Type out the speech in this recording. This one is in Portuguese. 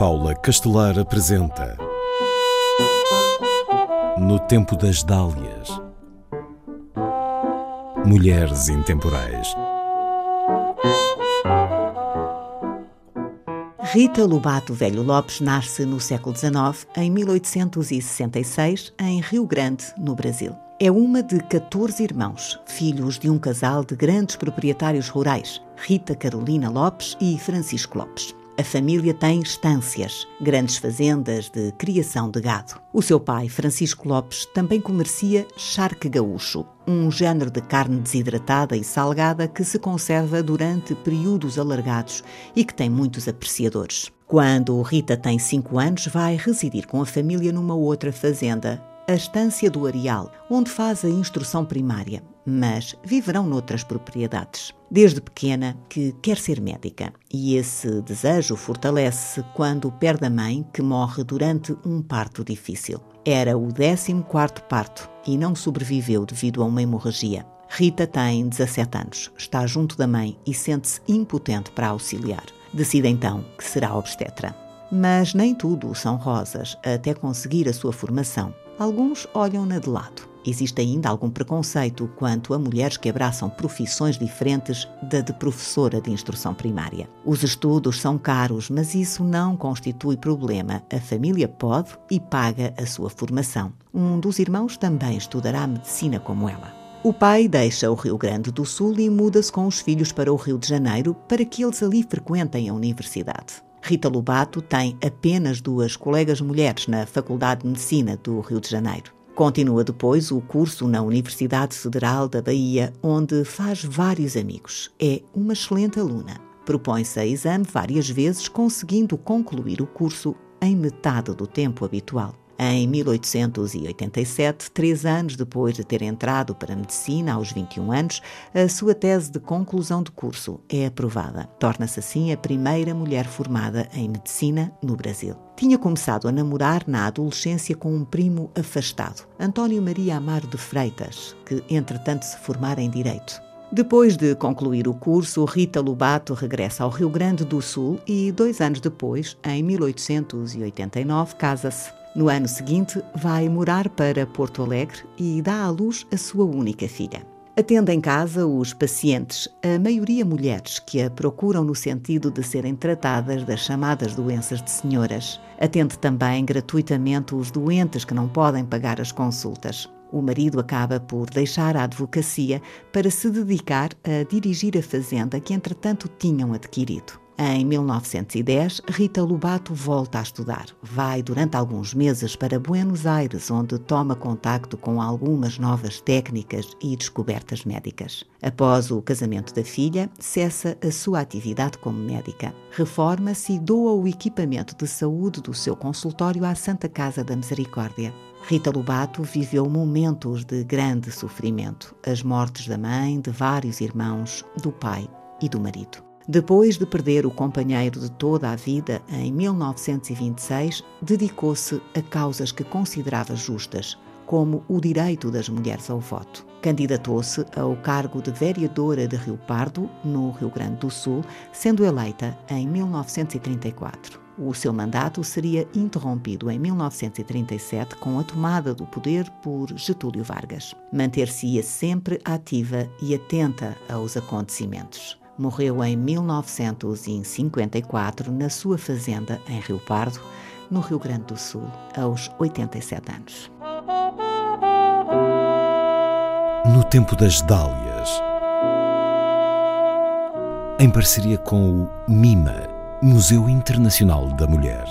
Paula Castelar apresenta No Tempo das Dálias Mulheres Intemporais Rita Lobato Velho Lopes nasce no século XIX, em 1866, em Rio Grande, no Brasil. É uma de 14 irmãos, filhos de um casal de grandes proprietários rurais, Rita Carolina Lopes e Francisco Lopes. A família tem estâncias, grandes fazendas de criação de gado. O seu pai, Francisco Lopes, também comercia charque gaúcho, um género de carne desidratada e salgada que se conserva durante períodos alargados e que tem muitos apreciadores. Quando Rita tem 5 anos, vai residir com a família numa outra fazenda, a Estância do Areal, onde faz a instrução primária, mas viverão noutras propriedades. Desde pequena que quer ser médica e esse desejo fortalece quando perde a mãe, que morre durante um parto difícil. Era o 14 parto e não sobreviveu devido a uma hemorragia. Rita tem 17 anos, está junto da mãe e sente-se impotente para auxiliar. Decide então que será obstetra. Mas nem tudo são rosas até conseguir a sua formação alguns olham-na de lado. Existe ainda algum preconceito quanto a mulheres que abraçam profissões diferentes da de professora de instrução primária. Os estudos são caros, mas isso não constitui problema. A família pode e paga a sua formação. Um dos irmãos também estudará medicina como ela. O pai deixa o Rio Grande do Sul e muda-se com os filhos para o Rio de Janeiro para que eles ali frequentem a universidade. Rita Lobato tem apenas duas colegas mulheres na Faculdade de Medicina do Rio de Janeiro. Continua depois o curso na Universidade Federal da Bahia, onde faz vários amigos. É uma excelente aluna. Propõe-se a exame várias vezes, conseguindo concluir o curso em metade do tempo habitual. Em 1887, três anos depois de ter entrado para a medicina aos 21 anos, a sua tese de conclusão de curso é aprovada. Torna-se assim a primeira mulher formada em medicina no Brasil. Tinha começado a namorar na adolescência com um primo afastado, António Maria Amaro de Freitas, que entretanto se formara em Direito. Depois de concluir o curso, Rita Lobato regressa ao Rio Grande do Sul e, dois anos depois, em 1889, casa-se. No ano seguinte, vai morar para Porto Alegre e dá à luz a sua única filha. Atende em casa os pacientes, a maioria mulheres, que a procuram no sentido de serem tratadas das chamadas doenças de senhoras. Atende também gratuitamente os doentes que não podem pagar as consultas. O marido acaba por deixar a advocacia para se dedicar a dirigir a fazenda que, entretanto, tinham adquirido. Em 1910, Rita Lobato volta a estudar. Vai durante alguns meses para Buenos Aires, onde toma contacto com algumas novas técnicas e descobertas médicas. Após o casamento da filha, cessa a sua atividade como médica. Reforma-se e doa o equipamento de saúde do seu consultório à Santa Casa da Misericórdia. Rita Lobato viveu momentos de grande sofrimento, as mortes da mãe, de vários irmãos, do pai e do marido. Depois de perder o companheiro de toda a vida em 1926, dedicou-se a causas que considerava justas, como o direito das mulheres ao voto. Candidatou-se ao cargo de vereadora de Rio Pardo, no Rio Grande do Sul, sendo eleita em 1934. O seu mandato seria interrompido em 1937 com a tomada do poder por Getúlio Vargas. Manter-se-ia sempre ativa e atenta aos acontecimentos morreu em 1954 na sua fazenda em Rio Pardo, no Rio Grande do Sul, aos 87 anos. No tempo das Dálias, em parceria com o MIMA, Museu Internacional da Mulher.